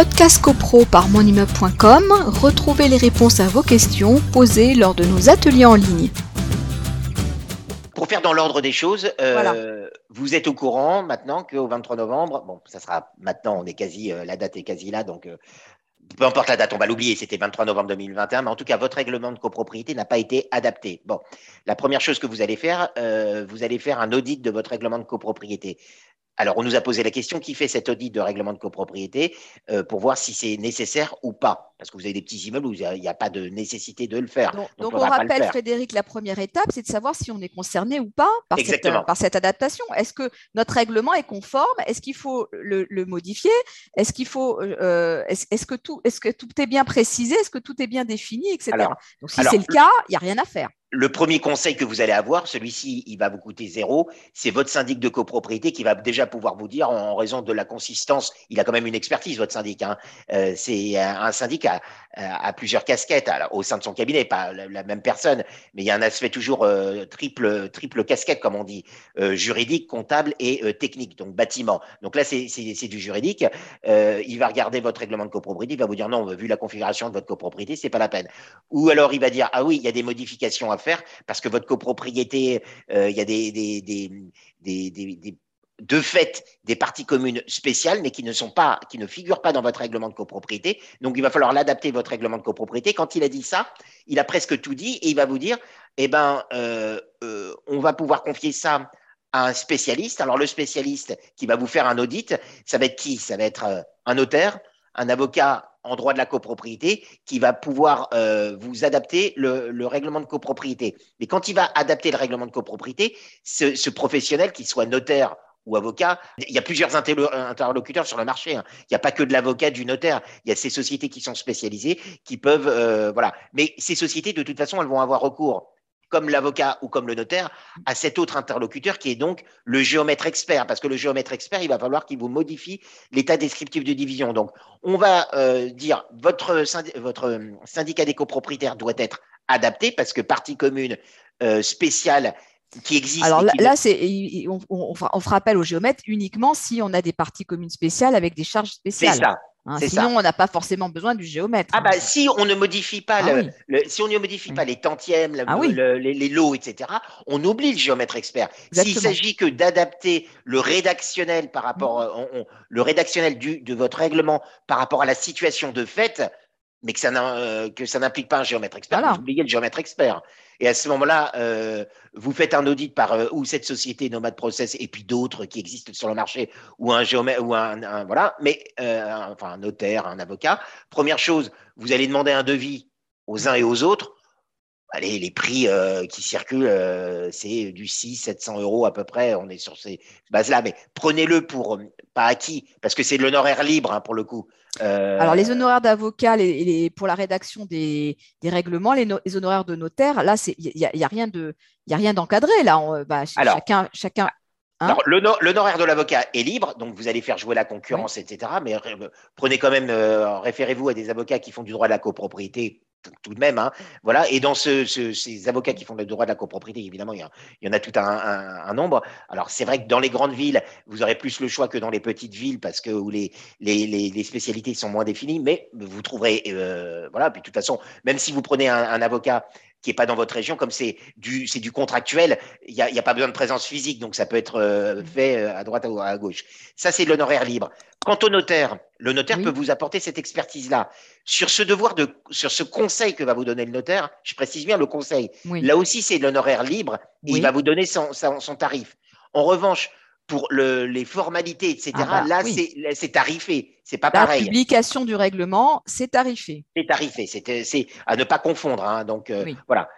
Podcast CoPro par monimmeuble.com, retrouvez les réponses à vos questions posées lors de nos ateliers en ligne. Pour faire dans l'ordre des choses, euh, Voilà. vous êtes au courant maintenant qu'au 23 novembre, bon, ça sera maintenant, on est quasi, euh, la date est quasi là, donc euh, peu importe la date, on va l'oublier, c'était 23 novembre 2021, mais en tout cas, votre règlement de copropriété n'a pas été adapté. Bon, la première chose que vous allez faire, euh, vous allez faire un audit de votre règlement de copropriété. Alors, on nous a posé la question qui fait cet audit de règlement de copropriété euh, pour voir si c'est nécessaire ou pas. Parce que vous avez des petits immeubles où il n'y a, pas de nécessité de le faire. Donc, on rappelle. Frédéric, la première étape, c'est de savoir si on est concerné ou pas par, cette, Exactement. par cette adaptation. Est-ce que notre règlement est conforme? Est-ce qu'il faut le, le modifier? Est-ce qu'il faut euh, est-ce, que tout est-ce que tout est bien précisé? Est-ce que tout est bien défini, etc. Alors- donc si c'est le cas, il n'y a rien à faire. Le premier conseil que vous allez avoir, celui-ci, il va vous coûter zéro. C'est votre syndic de copropriété qui va déjà pouvoir vous dire, en raison de la consistance, il a quand même une expertise, votre syndic. Hein. Euh, c'est un un syndic à, à- plusieurs casquettes au sein de son cabinet, pas la, même personne, mais il y a un aspect toujours euh, triple, triple casquette, comme on dit, euh, juridique, comptable et euh, technique, donc bâtiment. Donc là, c'est du juridique. Euh, il va regarder votre règlement de copropriété, il va vous dire non, vu la configuration de votre copropriété, c'est pas la peine. Ou alors il va dire ah oui, il y a des modifications à faire parce que votre copropriété, euh, il y a des- de fait des parties communes spéciales, mais qui ne sont pas, qui ne figurent pas dans votre règlement de copropriété. Donc il va falloir l'adapter votre règlement de copropriété. Quand il a dit ça, il a presque tout dit et il va vous dire eh ben euh, euh, on va pouvoir confier ça à un spécialiste. Alors le spécialiste qui va vous faire un audit, ça va être qui? Ça va être euh, un notaire, un avocat en droit de la copropriété qui va pouvoir vous adapter le, le règlement de copropriété. Mais quand il va adapter le règlement de copropriété, ce, ce professionnel, qu'il soit notaire ou avocat, il y a plusieurs interlo- interlocuteurs sur le marché. hein. Il n'y a pas que de l'avocat, du notaire. Il y a ces sociétés qui sont spécialisées, qui peuvent, euh, voilà. Mais ces sociétés, de toute façon, elles vont avoir recours, comme l'avocat ou comme le notaire, à cet autre interlocuteur qui est donc le géomètre expert. Parce que le géomètre expert, il va falloir qu'il vous modifie l'état descriptif de division. Donc, on va euh, dire votre, votre euh, syndicat des copropriétaires doit être adapté parce que partie commune spéciale qui existe. Alors là, c'est on, on, fera, on fera appel au géomètre uniquement si on a des parties communes spéciales avec des charges c'est spéciales. ça. hein. c'est sinon, ça. on n'a pas forcément besoin du géomètre. Ah bah si on ne modifie pas Ah le, oui. le- si on ne modifie Mm. pas les tantièmes, Ah oui. les, lots, etc., on oublie le géomètre expert. S'il s'agit que d'adapter le rédactionnel par rapport, Mm. euh, on- on- le rédactionnel du, de votre règlement par rapport à la situation de fait, mais que ça n'a- euh, que ça n'implique pas un géomètre expert, Voilà. vous oubliez le géomètre expert. Et à ce moment-là, euh, vous faites un audit par euh, ou cette société Nomad Process et puis d'autres qui existent sur le marché ou un géomètre ou un, un- voilà, mais euh, enfin un notaire, un avocat. Première chose, vous allez demander un devis aux uns et aux autres. Allez, les prix euh, qui circulent, euh, c'est du 6 700 euros à peu près. On est sur ces bases-là, mais prenez-le pour euh, pas acquis parce que c'est de l'honoraire libre hein, pour le coup. Alors, les honoraires d'avocat les, les- pour la rédaction des, des règlements, les, no- les honoraires de notaire, là, il n'y a, y a rien de- y a rien d'encadré. Là, On- bah, Alors. chacun, chacun. Hein Alors, l'honoraire de l'avocat est libre, donc vous allez faire jouer la concurrence, etc. Mais prenez quand même, référez-vous à des avocats qui font du droit de la copropriété tout- de même. hein. voilà. Et dans ce- ce- ces avocats qui font le droit de la copropriété, évidemment, il y, a- il y en a tout un, un- un nombre. Alors, c'est vrai que dans les grandes villes, vous aurez plus le choix que dans les petites villes parce que où les, les, les- les spécialités sont moins définies, mais vous trouverez, euh, voilà. Puis de toute façon, même si vous prenez un, un avocat qui n'est pas dans votre région, comme c'est du, c'est du contractuel, il n'y a, y a pas besoin de présence physique, donc ça peut être euh, fait euh, à droite ou à gauche. Ça, c'est l'honoraire libre. Quant au notaire, le notaire Oui. peut vous apporter cette expertise-là. Sur ce devoir de, sur ce conseil que va vous donner le notaire, je précise bien le conseil. Oui. Là aussi, c'est de l'honoraire libre et Oui. il va vous donner son, son, son tarif. En revanche, pour le, les formalités, etc., Ah bah, là, oui. c'est, tarifé. C'est pas La pareil. publication du règlement, c'est tarifé. C'est tarifé, c'est c'est à ne pas confondre. hein. donc euh, Oui. voilà.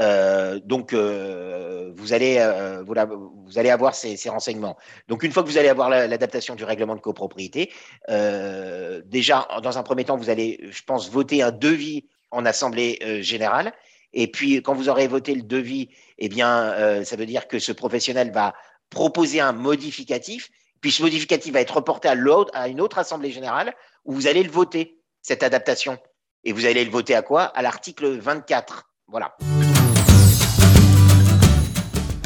Euh, donc euh, vous allez euh, vous, allez avoir ces, renseignements. Donc une fois que vous allez avoir la- l'adaptation du règlement de copropriété, déjà dans un premier temps vous allez, je pense, voter un devis en assemblée générale. Et puis quand vous aurez voté le devis, eh bien ça veut dire que ce professionnel va proposer un modificatif. Puis ce modificatif va être reporté à une autre assemblée générale où vous allez le voter cette adaptation. Et vous allez le voter à quoi? À l'article 24. Voilà.